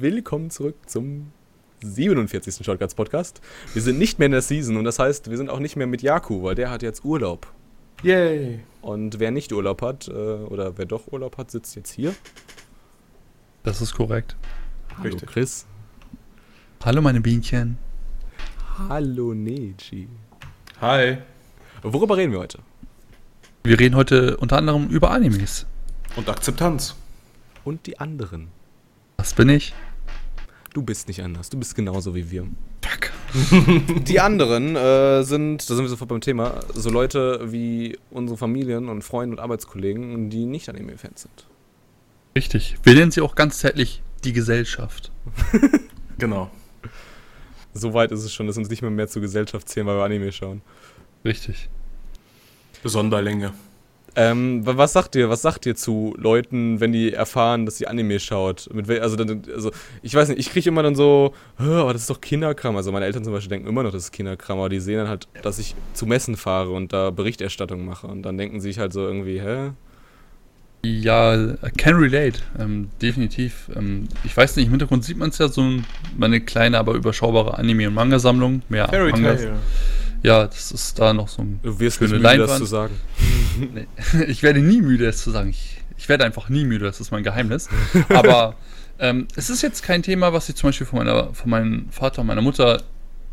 willkommen zurück zum 47. Shortcuts Podcast. Wir sind nicht mehr in der Season und das heißt, wir sind auch nicht mehr mit Jaku, weil der hat jetzt Urlaub. Yay! Und wer nicht Urlaub hat, äh, oder wer doch Urlaub hat, sitzt jetzt hier. Das ist korrekt. Hallo Richtig. Chris. Hallo meine Bienchen. Hallo Neji. Hi. Worüber reden wir heute? Wir reden heute unter anderem über Animes. Und Akzeptanz. Und die anderen. Das bin ich. Du bist nicht anders, du bist genauso wie wir. Fuck. Die anderen äh, sind, da sind wir sofort beim Thema, so Leute wie unsere Familien und Freunde und Arbeitskollegen, die nicht Anime-Fans sind. Richtig. Wir nennen sie auch ganz zärtlich die Gesellschaft. Genau. So weit ist es schon, dass uns nicht mehr mehr zur Gesellschaft zählen, weil wir Anime schauen. Richtig. Sonderlinge. Ähm, wa- was sagt ihr, was sagt ihr zu Leuten, wenn die erfahren, dass sie Anime schaut? Mit also, dann, also, ich weiß nicht, ich kriege immer dann so, "Hä, aber das ist doch Kinderkram. Also meine Eltern zum Beispiel denken immer noch, das ist Kinderkram, aber die sehen dann halt, dass ich zu Messen fahre und da Berichterstattung mache. Und dann denken sie sich halt so irgendwie, hä? Ja, I can relate. Ähm, definitiv. Ähm, ich weiß nicht, im Hintergrund sieht man es ja so ein- meine kleine, aber überschaubare Anime- und Manga-Sammlung. Mehr Fairy. Tale. Ja, das ist da noch so ein. Du wirst nicht müde, das Leinwand. zu sagen. Nee. Ich werde nie müde, es zu sagen. Ich, ich werde einfach nie müde, das ist mein Geheimnis. Aber ähm, es ist jetzt kein Thema, was ich zum Beispiel von, meiner, von meinem Vater und meiner Mutter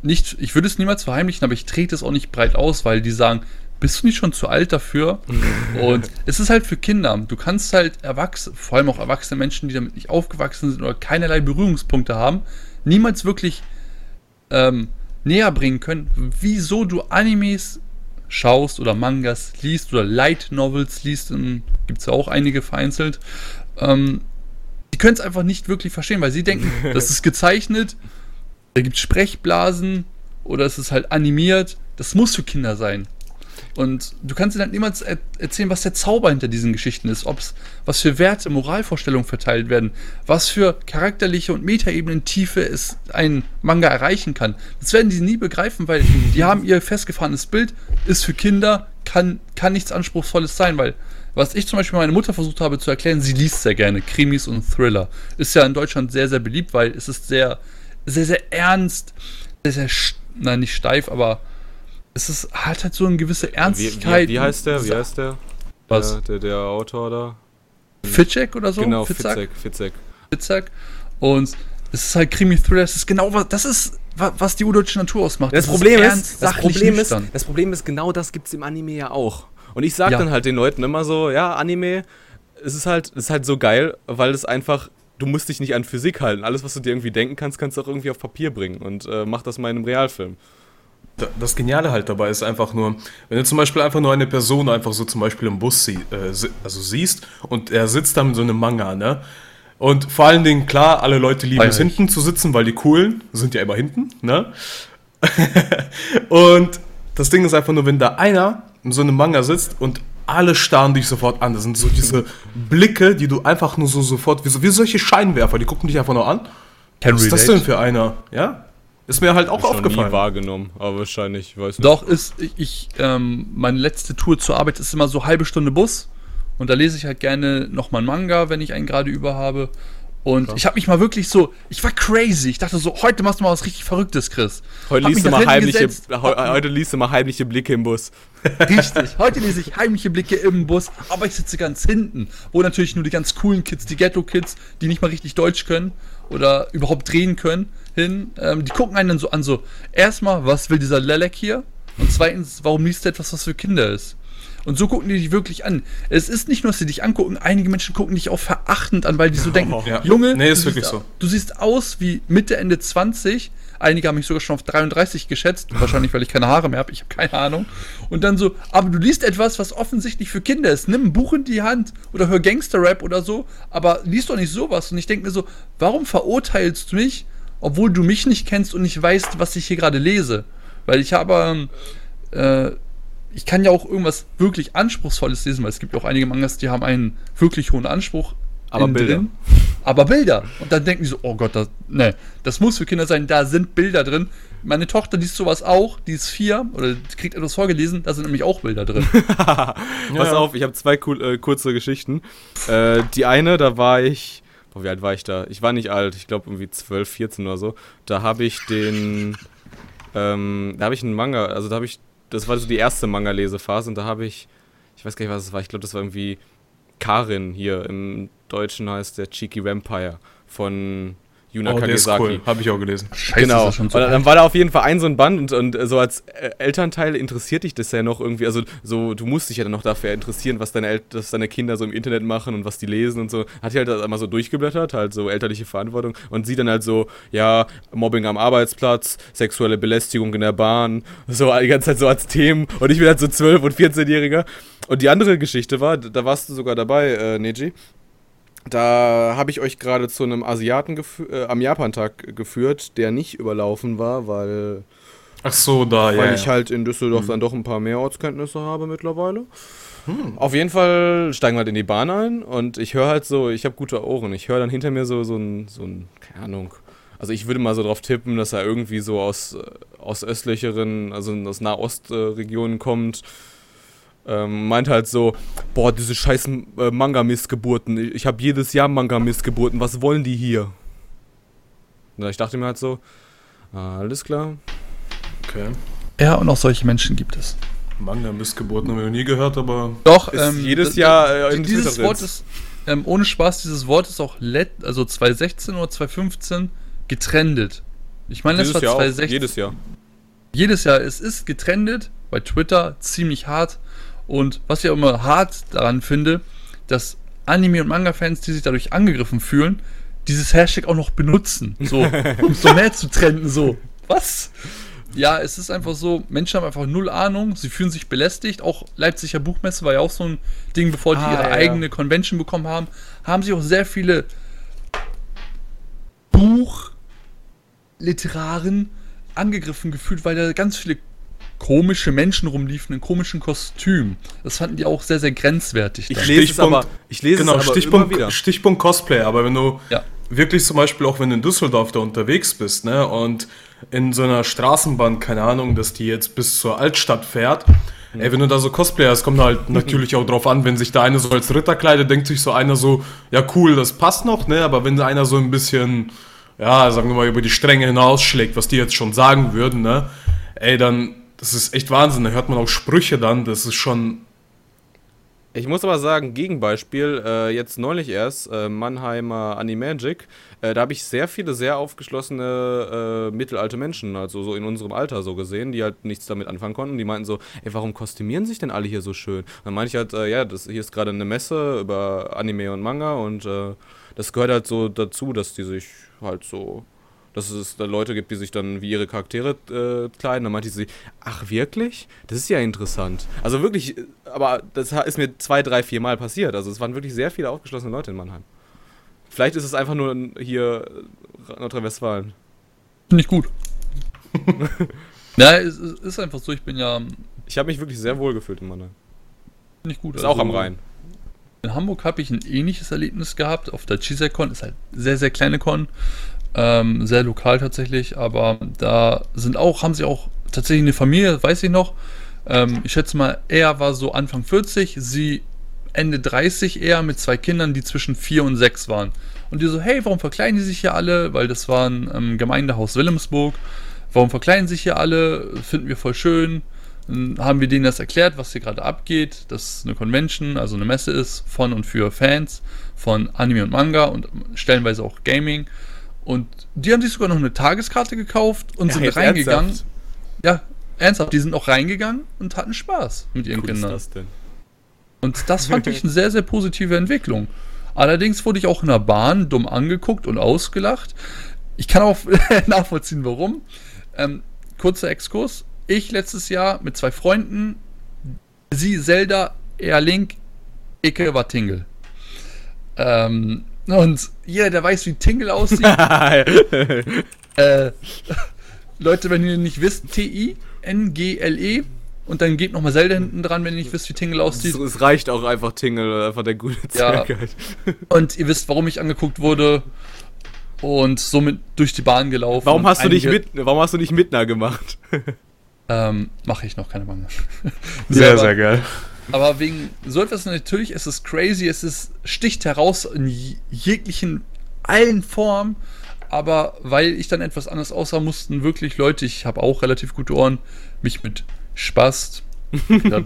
nicht. Ich würde es niemals verheimlichen, aber ich trete es auch nicht breit aus, weil die sagen, bist du nicht schon zu alt dafür? Und es ist halt für Kinder. Du kannst halt erwachsene, vor allem auch erwachsene Menschen, die damit nicht aufgewachsen sind oder keinerlei Berührungspunkte haben, niemals wirklich ähm, näher bringen können, wieso du Animes schaust oder Mangas liest oder Light Novels liest, gibt es ja auch einige vereinzelt. Ähm, die können es einfach nicht wirklich verstehen, weil sie denken, das ist gezeichnet, da gibt es Sprechblasen oder es ist halt animiert. Das muss für Kinder sein. Und du kannst ihnen halt niemals er erzählen, was der Zauber hinter diesen Geschichten ist, ob's, was für Werte, Moralvorstellungen verteilt werden, was für charakterliche und Metaebenen Tiefe es ein Manga erreichen kann. Das werden die nie begreifen, weil die haben ihr festgefahrenes Bild, ist für Kinder, kann, kann nichts Anspruchsvolles sein, weil was ich zum Beispiel meiner Mutter versucht habe zu erklären, sie liest sehr gerne Krimis und Thriller. Ist ja in Deutschland sehr, sehr beliebt, weil es ist sehr, sehr, sehr ernst, sehr, sehr, nein, nicht steif, aber es ist, hat halt so eine gewisse Wie, Ernstigkeit. wie, wie heißt der? Wie heißt der? Was? Der, der, der Autor da? Fitzek oder so? genau, Fitzek? Fitzek. Fitzek. Und es ist halt Krimi-Thriller, es ist genau was, das ist, wa- was die urdeutsche Natur ausmacht. Das Es Problem ernst, ist, das sachlich, Problem ist, das Problem ist, genau das gibt es im Anime ja auch. Und ich sag Ja. dann halt den Leuten immer so, ja, Anime, es ist halt, es ist halt so geil, weil es einfach, du musst dich nicht an Physik halten. Alles, was du dir irgendwie denken kannst, kannst du auch irgendwie auf Papier bringen. Und äh, mach das mal in einem Realfilm. Da- Das Geniale halt dabei ist einfach nur, wenn du zum Beispiel einfach nur eine Person einfach so zum Beispiel im Bus sie, äh, also siehst und er sitzt da mit so einem Manga, ne? Und vor allen Dingen, klar, alle Leute lieben es Freilich. hinten zu sitzen, weil die coolen sind ja immer hinten, ne? und das Ding ist einfach nur, wenn da einer in so einem Manga sitzt und alle starren dich sofort an. Das sind so diese Blicke, die du einfach nur so sofort, wie, so, wie solche Scheinwerfer, die gucken dich einfach nur an. Can Was ist das denn für einer? Ja? Ist mir halt auch Hab ich Schon nie aufgefallen. wahrgenommen, aber wahrscheinlich, ich weiß nicht. Doch, ist, ich- ich, ähm, meine letzte Tour zur Arbeit ist immer so halbe Stunde Bus. Und da lese ich halt gerne nochmal einen Manga, wenn ich einen gerade über habe. Und ich habe mich mal wirklich so, ich war crazy. Ich dachte so, heute machst du mal was richtig Verrücktes, Chris. Heute liest, du mal heimliche, gesetzt, heute liest du mal heimliche Blicke im Bus. Richtig. Heute lese ich heimliche Blicke im Bus, aber ich sitze ganz hinten, wo natürlich nur die ganz coolen Kids, die Ghetto-Kids, die nicht mal richtig Deutsch können oder überhaupt drehen können, hin. Ähm, die gucken einen dann so an, so, erstmal, was will dieser Lelek hier? Und zweitens, warum liest du etwas, was für Kinder ist? Und so gucken die dich wirklich an. Es ist nicht nur, dass sie dich angucken, einige Menschen gucken dich auch verachtend an, weil die so denken, Ja. Junge, Nee, ist du wirklich siehst, so. du siehst aus wie Mitte, Ende 20. Einige haben mich sogar schon auf 33 geschätzt. Wahrscheinlich, weil ich keine Haare mehr habe. Ich habe keine Ahnung. Und dann so, aber du liest etwas, was offensichtlich für Kinder ist. Nimm ein Buch in die Hand oder hör Gangster-Rap oder so. Aber liest doch nicht sowas. Und ich denke mir so, warum verurteilst du mich, obwohl du mich nicht kennst und nicht weißt, was ich hier gerade lese? Weil ich habe, ähm, äh, ich kann ja auch irgendwas wirklich Anspruchsvolles lesen, weil es gibt ja auch einige Mangas, die haben einen wirklich hohen Anspruch. Aber Bilder. Aber Bilder. Und dann denken die so, oh Gott, das, ne, das muss für Kinder sein, da sind Bilder drin. Meine Tochter liest sowas auch, die ist vier oder kriegt etwas vorgelesen, da sind nämlich auch Bilder drin. Pass auf, ich habe zwei cool, äh, kurze Geschichten. Äh, die eine, da war ich, boah, wie alt war ich da? Ich war nicht alt, ich glaube irgendwie 12, 14 oder so. Da habe ich den, ähm, da habe ich einen Manga, also da habe ich, das war so die erste Manga-Lesephase und da habe ich, ich weiß gar nicht, was es war, ich glaube, das war irgendwie Karin hier, im Deutschen heißt der Cheeky Vampire von Yuna Oh, Kagesaki. cool. Habe ich auch gelesen. Scheiße, genau. ist das schon so und dann war da auf jeden Fall ein so ein Band und, und so als äh, Elternteil interessiert dich das ja noch irgendwie. Also so, du musst dich ja dann noch dafür interessieren, was deine, El was deine Kinder so im Internet machen und was die lesen und so. Hat die halt das einmal so durchgeblättert, halt so elterliche Verantwortung und sie dann halt so, ja, Mobbing am Arbeitsplatz, sexuelle Belästigung in der Bahn, so die ganze Zeit so als Themen. Und ich bin halt so 12- und 14-Jähriger. Und die andere Geschichte war, da warst du sogar dabei, äh, Neji. Da habe ich euch gerade zu einem Asiaten äh, am Japantag geführt, der nicht überlaufen war, weil, Ach so, da, ja. weil ich halt in Düsseldorf dann doch ein paar mehr Ortskenntnisse habe mittlerweile. Auf jeden Fall steigen wir halt in die Bahn ein und ich höre halt so, ich habe gute Ohren, ich höre dann hinter mir so, so ein, so ein, keine Ahnung, also ich würde mal so drauf tippen, dass er irgendwie so aus, äh, aus östlicheren, also aus Nahostregionen kommt. Ähm, meint halt so, boah, diese scheiß äh, Manga-Missgeburten, ich, ich habe jedes Jahr Manga-Missgeburten, was wollen die hier? Na, ich dachte mir halt so, alles klar. Okay. Ja, und auch solche Menschen gibt es. Manga Missgeburten haben wir noch nie gehört, aber Doch, Ist jedes Jahr, äh, in dieses Wort ist, ähm, ohne Spaß, dieses Wort ist auch let, also 2016 oder 2015 getrendet. Ich meine, das war Jahr auch, 2016. jedes Jahr. jedes Jahr, es ist getrendet, bei Twitter ziemlich hart. Und was ich auch immer hart daran finde, dass Anime- und Manga-Fans, die sich dadurch angegriffen fühlen, dieses Hashtag auch noch benutzen. So, um so mehr zu trenden. So, was? Ja, es ist einfach so, Menschen haben einfach null Ahnung, sie fühlen sich belästigt. Auch Leipziger Buchmesse war ja auch so ein Ding, bevor die Ah, ihre ja. eigene Convention bekommen haben, haben sich auch sehr viele Buchliteraren angegriffen gefühlt, weil da ganz viele komische Menschen rumliefen in komischen Kostümen. Das fanden die auch sehr, sehr grenzwertig. Ich dann. lese es aber, ich lese genau, es aber immer Stichpunkt, wieder. Stichpunkt Cosplay, aber wenn du Ja. wirklich zum Beispiel auch wenn du in Düsseldorf da unterwegs bist, ne, und in so einer Straßenbahn, keine Ahnung, dass die jetzt bis zur Altstadt fährt, ey, wenn du da so Cosplay hast, kommt halt natürlich auch drauf an, wenn sich da einer so als Ritter kleidet, denkt sich so einer so, ja cool, das passt noch, ne, aber wenn da einer so ein bisschen, ja, sagen wir mal, über die Stränge hinausschlägt, was die jetzt schon sagen würden, ne, ey, dann, das ist echt Wahnsinn, da hört man auch Sprüche dann, das ist schon, Ich muss aber sagen, Gegenbeispiel, äh, jetzt neulich erst, äh, Mannheimer Animagic, äh, da habe ich sehr viele sehr aufgeschlossene äh, mittelalte Menschen, also so in unserem Alter so gesehen, die halt nichts damit anfangen konnten. Die meinten so, ey, warum kostümieren sich denn alle hier so schön? Dann meinte ich halt, äh, ja, das hier ist gerade eine Messe über Anime und Manga und äh, das gehört halt so dazu, dass die sich halt so dass es da Leute gibt, die sich dann wie ihre Charaktere äh, kleiden. Dann meinte sie, ach wirklich? Das ist ja interessant. Also wirklich, aber das ist mir zwei, drei, vier Mal passiert. Also es waren wirklich sehr viele aufgeschlossene Leute in Mannheim. Vielleicht ist es einfach nur hier äh, Nordrhein-Westfalen. Finde ich gut. ja, es ist einfach so, ich bin ja Ich habe mich wirklich sehr wohl gefühlt in Mannheim. nicht gut. Ist Also, auch am Rhein. In Hamburg habe ich ein ähnliches Erlebnis gehabt auf der ChiSec-Con. Ist halt sehr, sehr kleine Con. Ähm, sehr lokal tatsächlich, aber da sind auch, haben sie auch tatsächlich eine Familie, weiß ich noch. Ähm, ich schätze mal, er war so Anfang 40, sie Ende 30 eher mit zwei Kindern, die zwischen 4 und 6 waren. Und die so, hey, warum verkleiden die sich hier alle? Weil das war ein ähm, Gemeindehaus Wilhelmsburg. Warum verkleiden sich hier alle? Finden wir voll schön. Dann haben wir denen das erklärt, was hier gerade abgeht, dass eine Convention, also eine Messe ist von und für Fans von Anime und Manga und stellenweise auch Gaming. Und die haben sich sogar noch eine Tageskarte gekauft und sind jetzt reingegangen. ernsthaft? Ja, ernsthaft, die sind auch reingegangen und hatten Spaß mit ihren ist Kindern. das denn? Und das fand ich eine sehr, sehr positive Entwicklung. Allerdings wurde ich auch in der Bahn dumm angeguckt und ausgelacht. Ich kann auch nachvollziehen, warum. Ähm, kurzer Exkurs. Ich letztes Jahr mit zwei Freunden, sie Zelda, er Link, Icke war Tingle. Ähm, und jeder, der weiß, wie Tingle aussieht, äh, Leute, wenn ihr nicht wisst, T-I-N-G-L-E und dann geht nochmal Zelda hinten dran, wenn ihr nicht wisst, wie Tingle aussieht. es, reicht auch einfach Tingle, einfach der gute Ja. Zweck halt. Und ihr wisst, warum ich angeguckt wurde und somit durch die Bahn gelaufen. Warum hast du nicht mit, warum hast du nicht Mittner gemacht? Ähm, mache ich noch keine Bange. sehr, sehr geil. Aber wegen so etwas natürlich, es ist crazy, es ist, sticht heraus in je- jeglichen allen Formen. Aber weil ich dann etwas anders aussah, mussten wirklich Leute, ich habe auch relativ gute Ohren, mich mit Spaß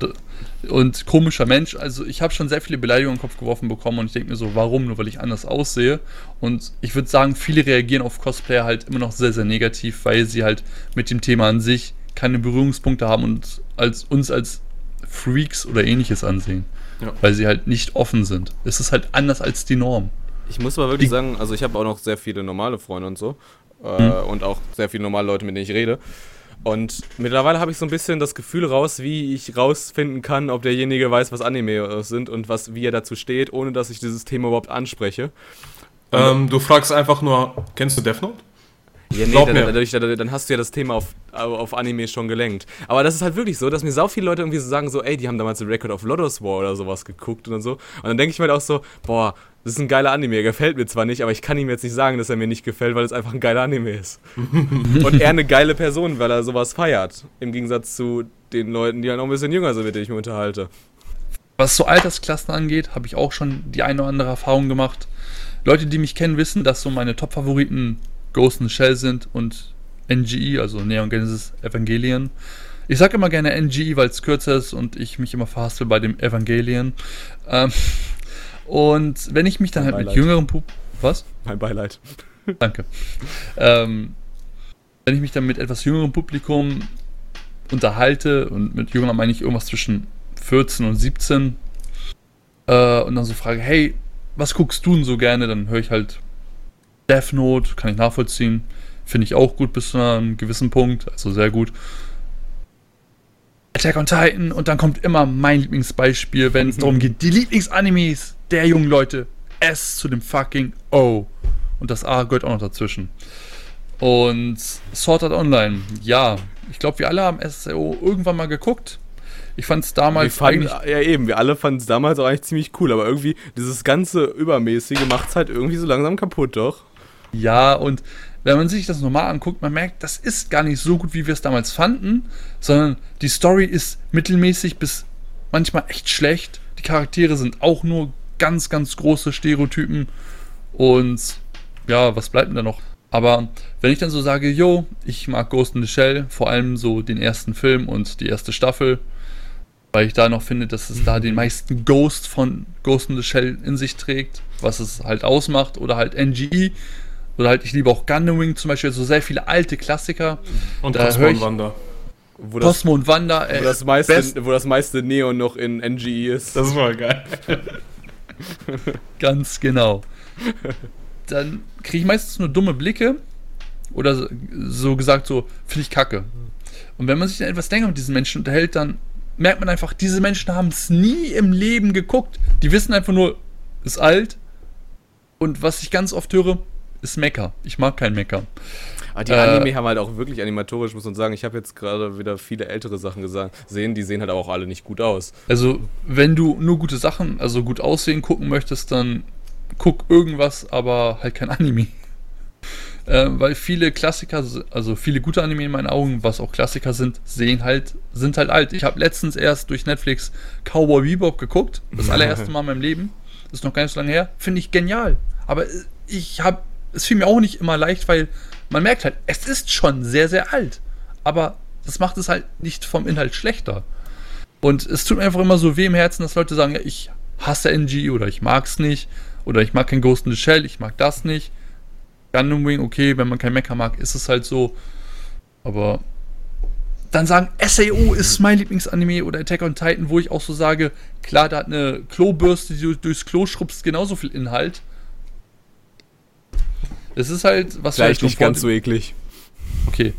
und komischer Mensch. Also ich habe schon sehr viele Beleidigungen im Kopf geworfen bekommen und ich denke mir so, warum? Nur weil ich anders aussehe. Und ich würde sagen, viele reagieren auf Cosplayer halt immer noch sehr, sehr negativ, weil sie halt mit dem Thema an sich keine Berührungspunkte haben und als, uns als Freaks oder ähnliches ansehen. Ja. Weil sie halt nicht offen sind. Es ist halt anders als die Norm. Ich muss aber wirklich die sagen, also ich habe auch noch sehr viele normale Freunde und so. Äh, mhm. Und auch sehr viele normale Leute, mit denen ich rede. Und mittlerweile habe ich so ein bisschen das Gefühl raus, wie ich rausfinden kann, ob derjenige weiß, was Anime sind und was, wie er dazu steht, ohne dass ich dieses Thema überhaupt anspreche. Ähm, du fragst einfach nur, kennst du Death Note? Ja, nee, dann, dadurch, dann hast du ja das Thema auf, auf Anime schon gelenkt. Aber das ist halt wirklich so, dass mir so viele Leute irgendwie so sagen, so, ey, die haben damals The Record of Lotus War oder sowas geguckt und so. Und dann denke ich mir halt auch so, boah, das ist ein geiler Anime, er gefällt mir zwar nicht, aber ich kann ihm jetzt nicht sagen, dass er mir nicht gefällt, weil es einfach ein geiler Anime ist. und er eine geile Person, weil er sowas feiert. Im Gegensatz zu den Leuten, die halt noch ein bisschen jünger sind, mit denen ich mich unterhalte. Was so Altersklassen angeht, habe ich auch schon die eine oder andere Erfahrung gemacht. Leute, die mich kennen, wissen, dass so meine Top-Favoriten Ghost in the Shell sind und NGE, also Neon Genesis Evangelion. Ich sage immer gerne NGE, weil es kürzer ist und ich mich immer verhaspel bei dem Evangelion. Ähm, und wenn ich mich dann mein halt Beileid. mit jüngerem Publikum. Was? Mein Beileid. Danke. ähm, wenn ich mich dann mit etwas jüngerem Publikum unterhalte, und mit jüngerem meine ich irgendwas zwischen 14 und 17, äh, und dann so frage, hey, was guckst du denn so gerne? Dann höre ich halt Death Note, kann ich nachvollziehen. Finde ich auch gut bis zu einem gewissen Punkt, also sehr gut. Attack on Titan und dann kommt immer mein Lieblingsbeispiel, wenn es darum geht, die Lieblingsanimes der jungen Leute. S zu dem fucking O. Und das A gehört auch noch dazwischen. Und Sword Art Online, ja. Ich glaube, wir alle haben SSO irgendwann mal geguckt. Ich fand es damals fanden, Ja, eben, wir alle fanden es damals auch eigentlich ziemlich cool, aber irgendwie dieses ganze Übermäßige macht es halt irgendwie so langsam kaputt, doch. Ja, und wenn man sich das nochmal anguckt, man merkt, das ist gar nicht so gut, wie wir es damals fanden, sondern die Story ist mittelmäßig bis manchmal echt schlecht. Die Charaktere sind auch nur ganz, ganz große Stereotypen. Und ja, was bleibt denn da noch? Aber wenn ich dann so sage, yo, ich mag Ghost in the Shell, vor allem so den ersten Film und die erste Staffel, weil ich da noch finde, dass es da den meisten Ghost von Ghost in the Shell in sich trägt, was es halt ausmacht, oder halt NGE, oder halt, ich liebe auch Gundam Wing zum Beispiel, so sehr viele alte Klassiker. Und da Cosmo und Wanda. Wo das, Cosmo und Wanda, ey, wo das, meiste, wo das meiste Neon noch in NGE ist. Das war geil. Ganz genau. Dann kriege ich meistens nur dumme Blicke oder so gesagt so, finde ich kacke. Und wenn man sich dann etwas länger mit diesen Menschen unterhält, dann merkt man einfach, diese Menschen haben es nie im Leben geguckt. Die wissen einfach nur, ist alt. Und was ich ganz oft höre, ist Mecker. Ich mag kein Mecker. Aber die Anime äh, haben halt auch wirklich animatorisch, muss man sagen. Ich habe jetzt gerade wieder viele ältere Sachen gesehen, die sehen halt auch alle nicht gut aus. Also, wenn du nur gute Sachen, also gut aussehen gucken möchtest, dann guck irgendwas, aber halt kein Anime. Äh, weil viele Klassiker, also viele gute Anime in meinen Augen, was auch Klassiker sind, sehen halt, sind halt alt. Ich habe letztens erst durch Netflix Cowboy Bebop geguckt, das allererste Mal in meinem Leben. Das ist noch gar nicht so lange her. Finde ich genial. Aber ich habe, es fiel mir auch nicht immer leicht, weil man merkt halt, es ist schon sehr, sehr alt. Aber das macht es halt nicht vom Inhalt schlechter. Und es tut mir einfach immer so weh im Herzen, dass Leute sagen, ja, ich hasse NG oder ich mag es nicht. Oder ich mag kein Ghost in the Shell, ich mag das nicht. Gundam Wing, okay, wenn man kein Mecha mag, ist es halt so. Aber dann sagen, SAO ist mein Lieblingsanime oder Attack on Titan, wo ich auch so sage, klar, da hat eine Klobürste, die du durchs Klo schrubbst, genauso viel Inhalt. Es ist halt, was Vielleicht nicht ganz so eklig. Okay.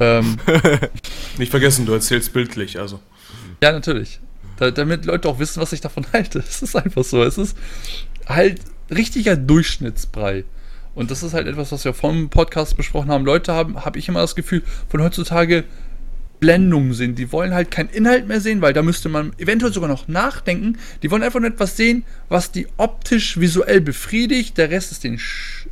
Ähm, nicht vergessen, du erzählst bildlich, also. Ja, natürlich. Da, damit Leute auch wissen, was ich davon halte. Es ist einfach so. Es ist halt richtiger Durchschnittsbrei. Und das ist halt etwas, was wir vom Podcast besprochen haben. Leute haben, habe ich immer das Gefühl, von heutzutage Blendungen sind. Die wollen halt keinen Inhalt mehr sehen, weil da müsste man eventuell sogar noch nachdenken. Die wollen einfach nur etwas sehen, was die optisch, visuell befriedigt. Der Rest ist denen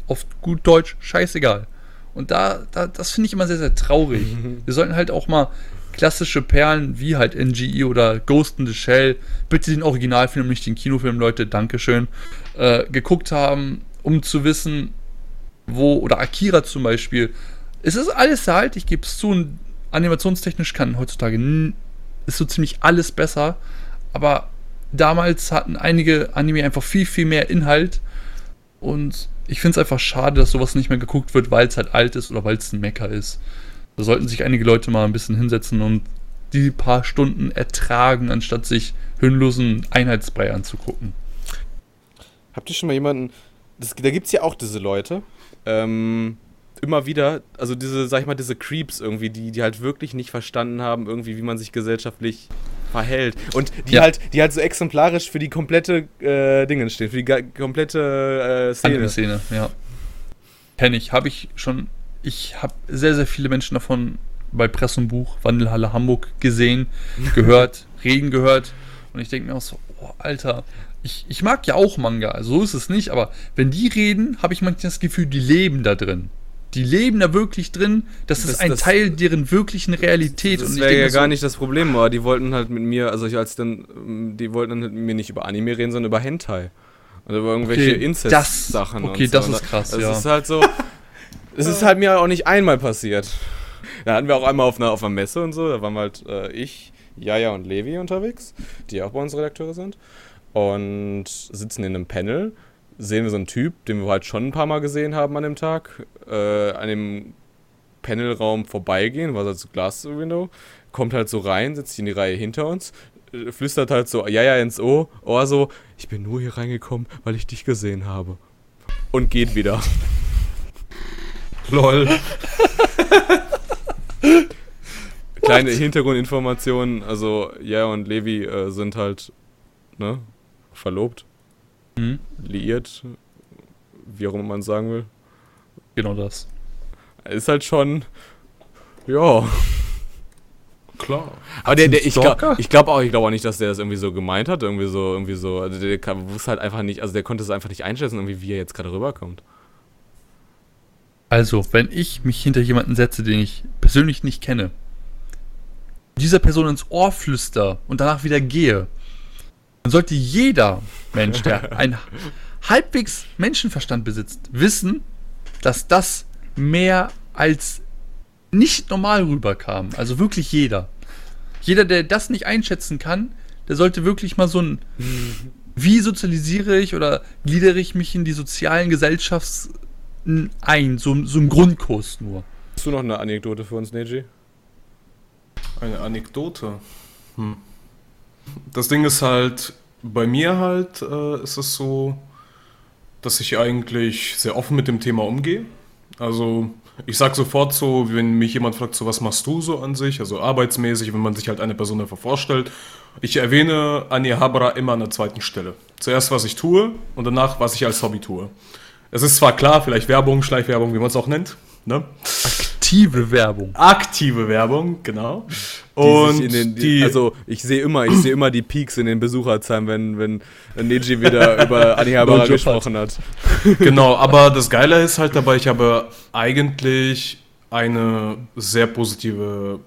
auf gut Deutsch scheißegal. Und da, da das finde ich immer sehr, sehr traurig. Mhm. Wir sollten halt auch mal klassische Perlen wie halt NGE oder Ghost in the Shell, bitte den Originalfilm, nicht den Kinofilm, Leute, Dankeschön, äh, geguckt haben, um zu wissen, wo, oder Akira zum Beispiel. Es ist alles halt, ich gebe es zu, und animationstechnisch kann heutzutage ist so ziemlich alles besser, aber damals hatten einige Anime einfach viel, viel mehr Inhalt und ich finde es einfach schade, dass sowas nicht mehr geguckt wird, weil es halt alt ist oder weil es ein Mecker ist. Da sollten sich einige Leute mal ein bisschen hinsetzen und die paar Stunden ertragen, anstatt sich hirnlosen Einheitsbrei anzugucken. Habt ihr schon mal jemanden. Das, da gibt es ja auch diese Leute. Ähm, immer wieder, also diese, sag ich mal, diese Creeps irgendwie, die, die halt wirklich nicht verstanden haben, irgendwie, wie man sich gesellschaftlich verhält. Und die Ja. halt, die halt so exemplarisch für die komplette äh, Dingen stehen, für die komplette äh, Szene. Anime-Szene, ja. Kenne ich, habe ich schon. Ich habe sehr, sehr viele Menschen davon bei Press und Buch, Wandelhalle Hamburg gesehen, gehört, reden gehört. Und ich denke mir auch so, oh, Alter, ich, ich mag ja auch Manga, also so ist es nicht, aber wenn die reden, habe ich manchmal das Gefühl, die leben da drin. Die leben da wirklich drin. Das, Das- ist ein das- Teil deren wirklichen Realität. Das und ich wäre ja gar so, nicht das Problem, aber die wollten halt mit mir, also ich als dann, ähm, die wollten dann mit mir nicht über Anime reden, sondern über Hentai. Oder über irgendwelche Okay, Incest-Sachen. das- okay, so. das ist krass, Das ja. ist halt so, es ist halt mir auch nicht einmal passiert. Da hatten wir auch einmal auf einer, auf einer Messe und so, da waren halt äh, ich, Jaja und Levi unterwegs, die auch bei uns Redakteure sind. Und sitzen in einem Panel, sehen wir so einen Typ, den wir halt schon ein paar Mal gesehen haben an dem Tag, äh, an dem Panelraum vorbeigehen, war halt so Glas-Window, kommt halt so rein, setzt sich in die Reihe hinter uns, äh, flüstert halt so, ja, ja, ins Ohr, Ohr so, ich bin nur hier reingekommen, weil ich dich gesehen habe. Und geht wieder. Lol. Kleine Hintergrundinformationen, also ja und Levi äh, sind halt, ne, verlobt, Hm, liiert, wie auch immer man sagen will. genau das. Ist halt schon, ja. Klar. Aber der, der, ich glaube ich glaub auch, ich glaube auch nicht, dass der das irgendwie so gemeint hat, irgendwie so, irgendwie so, also der kann, wusste halt einfach nicht, also der konnte es einfach nicht einschätzen, irgendwie wie er jetzt gerade rüberkommt. Also, wenn ich mich hinter jemanden setze, den ich persönlich nicht kenne, dieser Person ins Ohr flüster und danach wieder gehe, dann sollte jeder Mensch, der einen halbwegs Menschenverstand besitzt, wissen, dass das mehr als nicht normal rüberkam. Also wirklich jeder. Jeder, der das nicht einschätzen kann, der sollte wirklich mal so ein wie sozialisiere ich oder gliedere ich mich in die sozialen Gesellschafts ein, so, so ein Grundkurs nur. Hast du noch eine Anekdote für uns, Neji? Eine Anekdote. Hm. Das Ding ist halt, bei mir halt äh, ist es so, dass ich eigentlich sehr offen mit dem Thema umgehe. Also ich sag sofort so, wenn mich jemand fragt, so was machst du so an sich, also arbeitsmäßig, wenn man sich halt eine Person einfach vorstellt. Ich erwähne Anja Habra immer an der zweiten Stelle. Zuerst, was ich tue und danach, was ich als Hobby tue. Es ist zwar klar, vielleicht Werbung, Schleichwerbung, wie man es auch nennt. Ne? Aktive Werbung. Aktive Werbung, genau. Die Und sich in den, die, also ich sehe immer, ich sehe immer die Peaks in den Besucherzahlen, wenn, wenn Neji wieder über Anihabara No gesprochen hat. genau, aber das Geile ist halt dabei, ich habe eigentlich eine sehr positive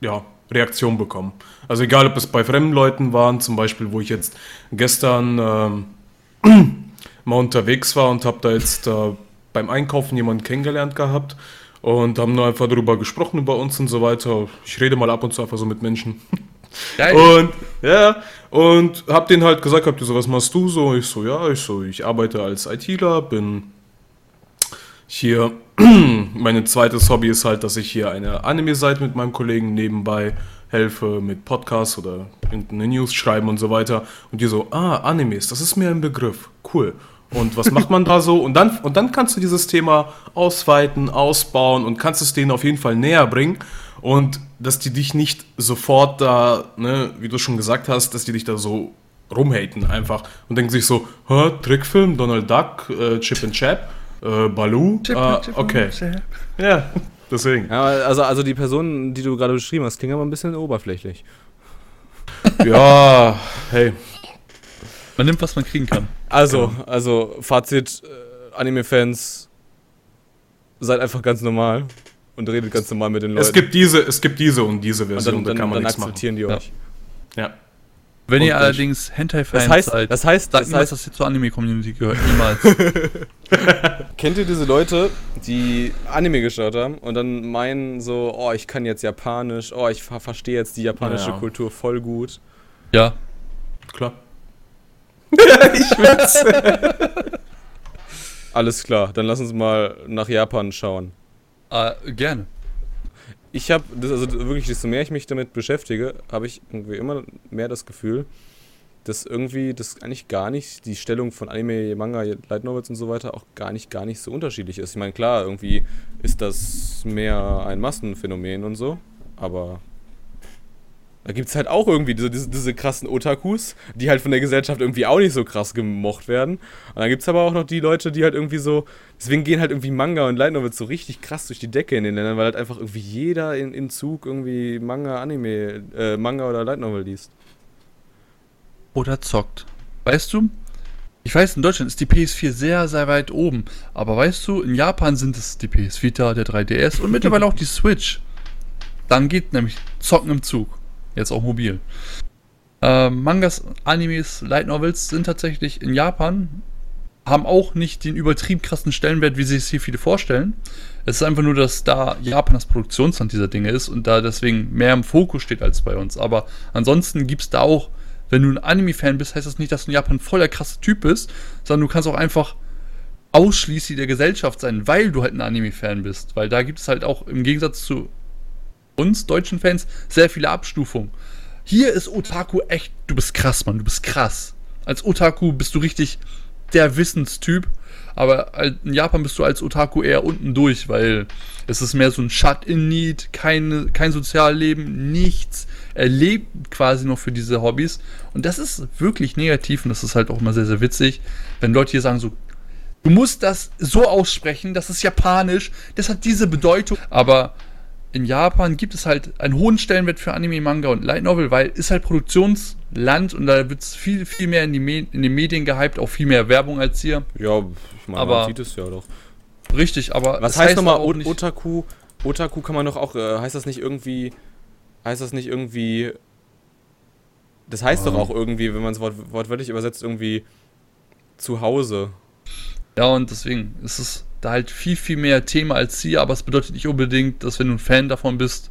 ja, Reaktion bekommen. Also egal, ob es bei fremden Leuten waren, zum Beispiel, wo ich jetzt gestern ähm, mal unterwegs war und habe da jetzt äh, beim Einkaufen jemanden kennengelernt gehabt und haben nur einfach darüber gesprochen, über uns und so weiter. Ich rede mal ab und zu einfach so mit Menschen. Geil. Und ja, und hab denen halt gesagt, habt ihr so, was machst du so? Ich so, ja, ich so, ich arbeite als ITler, bin hier, mein zweites Hobby ist halt, dass ich hier eine Anime-Seite mit meinem Kollegen nebenbei helfe mit Podcasts oder irgendeine News schreiben und so weiter. Und die so, ah, Animes, das ist mir ein Begriff, cool. Und was macht man da so? Und dann, und dann kannst du dieses Thema ausweiten, ausbauen und kannst es denen auf jeden Fall näher bringen. Und dass die dich nicht sofort da, ne, wie du schon gesagt hast, dass die dich da so rumhaten einfach und denken sich so, Hä, Trickfilm, Donald Duck, äh, Chip and Chap, äh, Baloo, ah, okay. Ja, deswegen. Ja, also, also die Person, die du gerade beschrieben hast, klingt aber ein bisschen oberflächlich. Ja, hey. Man nimmt, was man kriegen kann. Also, also Fazit, äh, Anime-Fans, seid einfach ganz normal und redet ganz normal mit den Leuten. Es gibt diese, es gibt diese und diese und Version, dann, da dann, kann man dann nichts machen. akzeptieren die Ja. euch. Ja. Wenn Und ihr allerdings Hentai-Fans Das heißt, seid, das heißt, sagt das heißt, dass ihr zur Anime-Community gehört. Niemals. kennt ihr diese Leute, die Anime geschaut haben und dann meinen so, oh, ich kann jetzt Japanisch, oh, ich ver verstehe jetzt die japanische Ja. Kultur voll gut. ja. Klar. ich will's. Alles klar, dann lass uns mal nach Japan schauen. Äh, gerne. Ich habe, also wirklich, desto mehr ich mich damit beschäftige, habe ich irgendwie immer mehr das Gefühl, dass irgendwie das eigentlich gar nicht, die Stellung von Anime, Manga, Light Novels und so weiter auch gar nicht, gar nicht so unterschiedlich ist. Ich meine, klar, irgendwie ist das mehr ein Massenphänomen und so, aber da gibt es halt auch irgendwie diese, diese, diese krassen Otakus, die halt von der Gesellschaft irgendwie auch nicht so krass gemocht werden. Und dann gibt es aber auch noch die Leute, die halt irgendwie so, deswegen gehen halt irgendwie Manga und Light Novels so richtig krass durch die Decke in den Ländern, weil halt einfach irgendwie jeder in, in Zug irgendwie Manga, Anime, äh, Manga oder Light Novel liest. Oder zockt. Weißt du, ich weiß, in Deutschland ist die PS4 sehr, sehr weit oben. Aber weißt du, in Japan sind es die PS Vita, der 3DS und mittlerweile auch die Switch. Dann geht nämlich Zocken im Zug. Jetzt auch mobil. Ähm, Mangas, Animes, Light Novels sind tatsächlich in Japan, haben auch nicht den übertrieben krassen Stellenwert, wie sich es hier viele vorstellen. Es ist einfach nur, dass da Japan das Produktionsland dieser Dinge ist und da deswegen mehr im Fokus steht als bei uns. Aber ansonsten gibt es da auch, wenn du ein Anime-Fan bist, heißt das nicht, dass du in Japan voll der krasse Typ bist, sondern du kannst auch einfach ausschließlich der Gesellschaft sein, weil du halt ein Anime-Fan bist. Weil da gibt es halt auch im Gegensatz zu uns deutschen Fans sehr viele Abstufungen. Hier ist Otaku echt, du bist krass, Mann, du bist krass. Als Otaku bist du richtig der Wissenstyp, aber in Japan bist du als Otaku eher unten durch, weil es ist mehr so ein Shut-in-Need, keine, kein Sozialleben, nichts. Er lebt quasi noch für diese Hobbys und das ist wirklich negativ und das ist halt auch immer sehr, sehr witzig, wenn Leute hier sagen so, du musst das so aussprechen, das ist japanisch, das hat diese Bedeutung, aber in Japan gibt es halt einen hohen Stellenwert für Anime, Manga und Light Novel, weil ist halt Produktionsland und da wird es viel, viel mehr in, die Me in den Medien gehypt, auch viel mehr Werbung als hier. Ja, ich meine, Aber- man sieht es ja doch. Richtig, aber Was es heißt nochmal Otaku? Otaku kann man doch auch, äh, heißt das nicht irgendwie, heißt das nicht irgendwie, das heißt doch Ah. auch irgendwie, wenn man es wort, wortwörtlich übersetzt, irgendwie zu Hause. Ja, und deswegen ist es da halt viel, viel mehr Thema als hier, aber es bedeutet nicht unbedingt, dass wenn du ein Fan davon bist,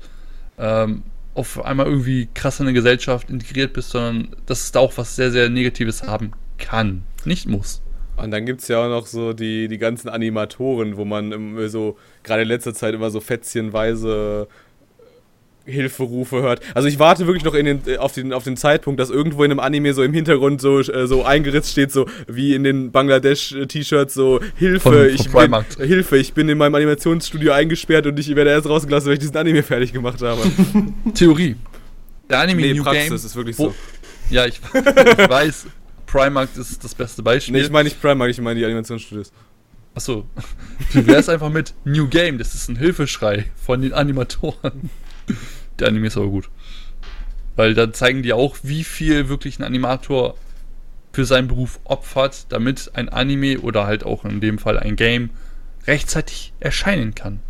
ähm, auf einmal irgendwie krass in eine Gesellschaft integriert bist, sondern dass es da auch was sehr, sehr Negatives haben kann. Nicht muss. Und dann gibt es ja auch noch so die, die ganzen Animatoren, wo man so, gerade in letzter Zeit immer so fätzchenweise Hilferufe hört. Also ich warte wirklich noch in den, äh, auf, den, auf den Zeitpunkt, dass irgendwo in einem Anime so im Hintergrund so, äh, so eingeritzt steht, so wie in den Bangladesch-T-Shirts, so Hilfe, Von- von ich bin. Hilfe, ich bin in meinem Animationsstudio eingesperrt und ich werde erst rausgelassen, weil ich diesen Anime fertig gemacht habe. Theorie. Der Anime nee, New Praxis, Game. ist wirklich wo- so. Ja, ich, ich weiß, Primark ist das beste Beispiel. Nee, ich meine nicht Primark, ich meine die Animationsstudios. Achso. Du wärst einfach mit New Game, das ist ein Hilfeschrei von den Animatoren. Der Anime ist aber gut. Weil da zeigen die auch, wie viel wirklich ein Animator für seinen Beruf opfert, damit ein Anime oder halt auch in dem Fall ein Game rechtzeitig erscheinen kann.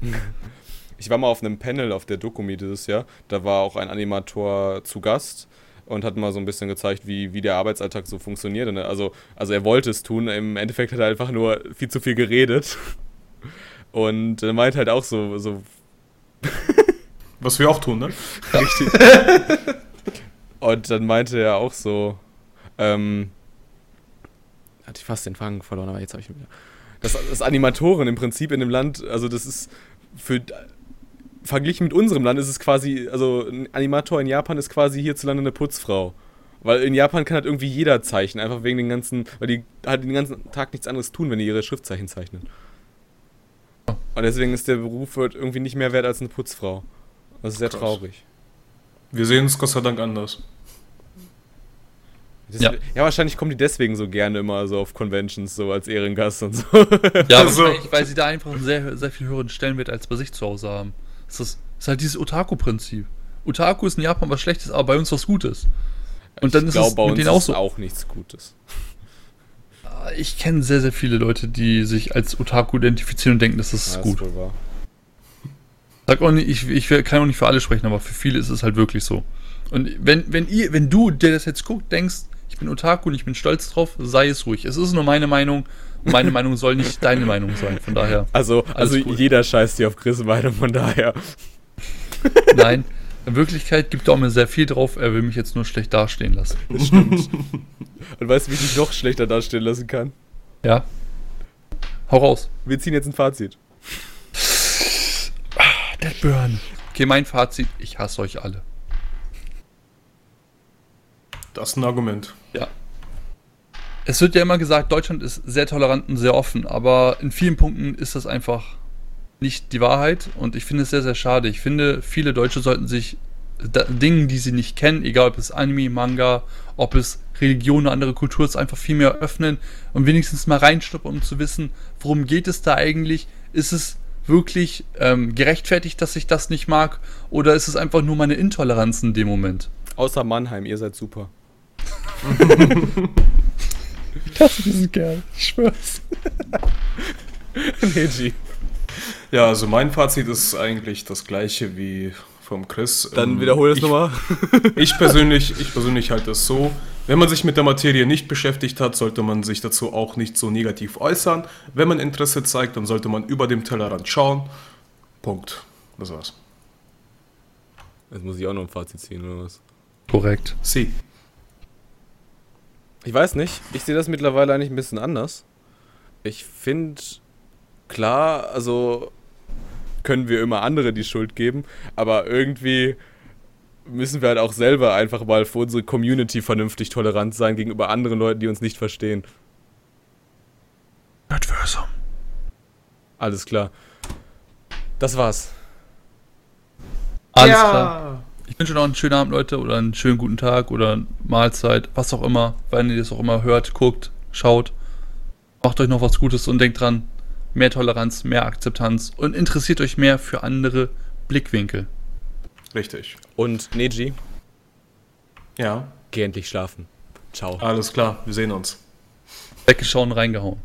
Ich war mal auf einem Panel auf der Dokumi dieses Jahr. Da war auch ein Animator zu Gast und hat mal so ein bisschen gezeigt, wie, wie der Arbeitsalltag so funktioniert. Er- also, also er wollte es tun, im Endeffekt hat er einfach nur viel zu viel geredet. Und er meint halt auch so, so Was wir auch tun, ne? richtig. und dann meinte er auch so, ähm, hatte ich fast den Fang verloren, aber jetzt habe ich ihn wieder. Dass, dass Animatoren im Prinzip in dem Land, also das ist für verglichen mit unserem Land ist es quasi, also ein Animator in Japan ist quasi hierzulande eine Putzfrau. Weil in Japan kann halt irgendwie jeder zeichnen, einfach wegen den ganzen, weil die halt den ganzen Tag nichts anderes tun, wenn die ihre Schriftzeichen zeichnen. Und deswegen ist der Beruf halt irgendwie nicht mehr wert als eine Putzfrau. Das ist sehr Krass. traurig. Wir sehen es Gott sei Dank anders. Das, Ja. ja. wahrscheinlich kommen die deswegen so gerne immer so auf Conventions, so als Ehrengast und so. Ja, Also- weil sie da einfach einen sehr, sehr viel höheren Stellenwert als bei sich zu Hause haben. Das ist, das ist halt dieses Otaku-Prinzip. Otaku ist in Japan was Schlechtes, aber bei uns was Gutes. Und dann ich ist glaube, es bei mit uns denen auch ist so. auch nichts Gutes. Ich kenne sehr, sehr viele Leute, die sich als Otaku identifizieren und denken, das ist Ja, gut. wohl wahr. Sag auch nicht, ich, ich kann auch nicht für alle sprechen, aber für viele ist es halt wirklich so. Und wenn, wenn, ihr, wenn du, der das jetzt guckt, denkst, ich bin Otaku und ich bin stolz drauf, sei es ruhig. Es ist nur meine Meinung. Meine Meinung soll nicht deine Meinung sein. Von daher. Also, also cool. jeder scheißt hier auf Chris Meinung, von daher. Nein. In Wirklichkeit gibt er auch mir sehr viel drauf. Er will mich jetzt nur schlecht dastehen lassen. Das stimmt. Und weißt du, wie ich dich noch schlechter dastehen lassen kann? Ja. Hau raus. Wir ziehen jetzt ein Fazit. Deadburn. Okay, mein Fazit. Ich hasse euch alle. Das ist ein Argument. Ja. Es wird ja immer gesagt, Deutschland ist sehr tolerant und sehr offen, aber in vielen Punkten ist das einfach nicht die Wahrheit und ich finde es sehr, sehr schade. Ich finde, viele Deutsche sollten sich da, Dingen, die sie nicht kennen, egal ob es Anime, Manga, ob es Religion oder andere Kultur ist, einfach viel mehr öffnen und wenigstens mal reinschnuppern, um zu wissen, worum geht es da eigentlich? Ist es wirklich ähm, gerechtfertigt, dass ich das nicht mag oder ist es einfach nur meine Intoleranz in dem Moment? Außer Mannheim, ihr seid super. Ich hasse diesen Kerl, ich schwör's. nee, G. Ja, also mein Fazit ist eigentlich das gleiche wie vom Chris. Dann Ähm, wiederhole es nochmal. Ich persönlich, ich persönlich halte es so, wenn man sich mit der Materie nicht beschäftigt hat, sollte man sich dazu auch nicht so negativ äußern. Wenn man Interesse zeigt, dann sollte man über dem Tellerrand schauen. Punkt. Das war's. Jetzt muss ich auch noch ein Fazit ziehen, oder was? Korrekt. Sie. Ich weiß nicht. Ich sehe das mittlerweile eigentlich ein bisschen anders. Ich finde, klar, also können wir immer andere die Schuld geben, aber irgendwie müssen wir halt auch selber einfach mal für unsere Community vernünftig tolerant sein gegenüber anderen Leuten, die uns nicht verstehen. Nerdversum. Alles klar. Das war's. Alles klar. Ich wünsche noch einen schönen Abend, Leute, oder einen schönen guten Tag oder Mahlzeit, was auch immer, wenn ihr das auch immer hört, guckt, schaut. Macht euch noch was Gutes und denkt dran, mehr Toleranz, mehr Akzeptanz und interessiert euch mehr für andere Blickwinkel. Richtig. Und Neji, Ja, geh endlich schlafen. Ciao. alles klar. Wir sehen uns. Weggeschaut und reingehauen.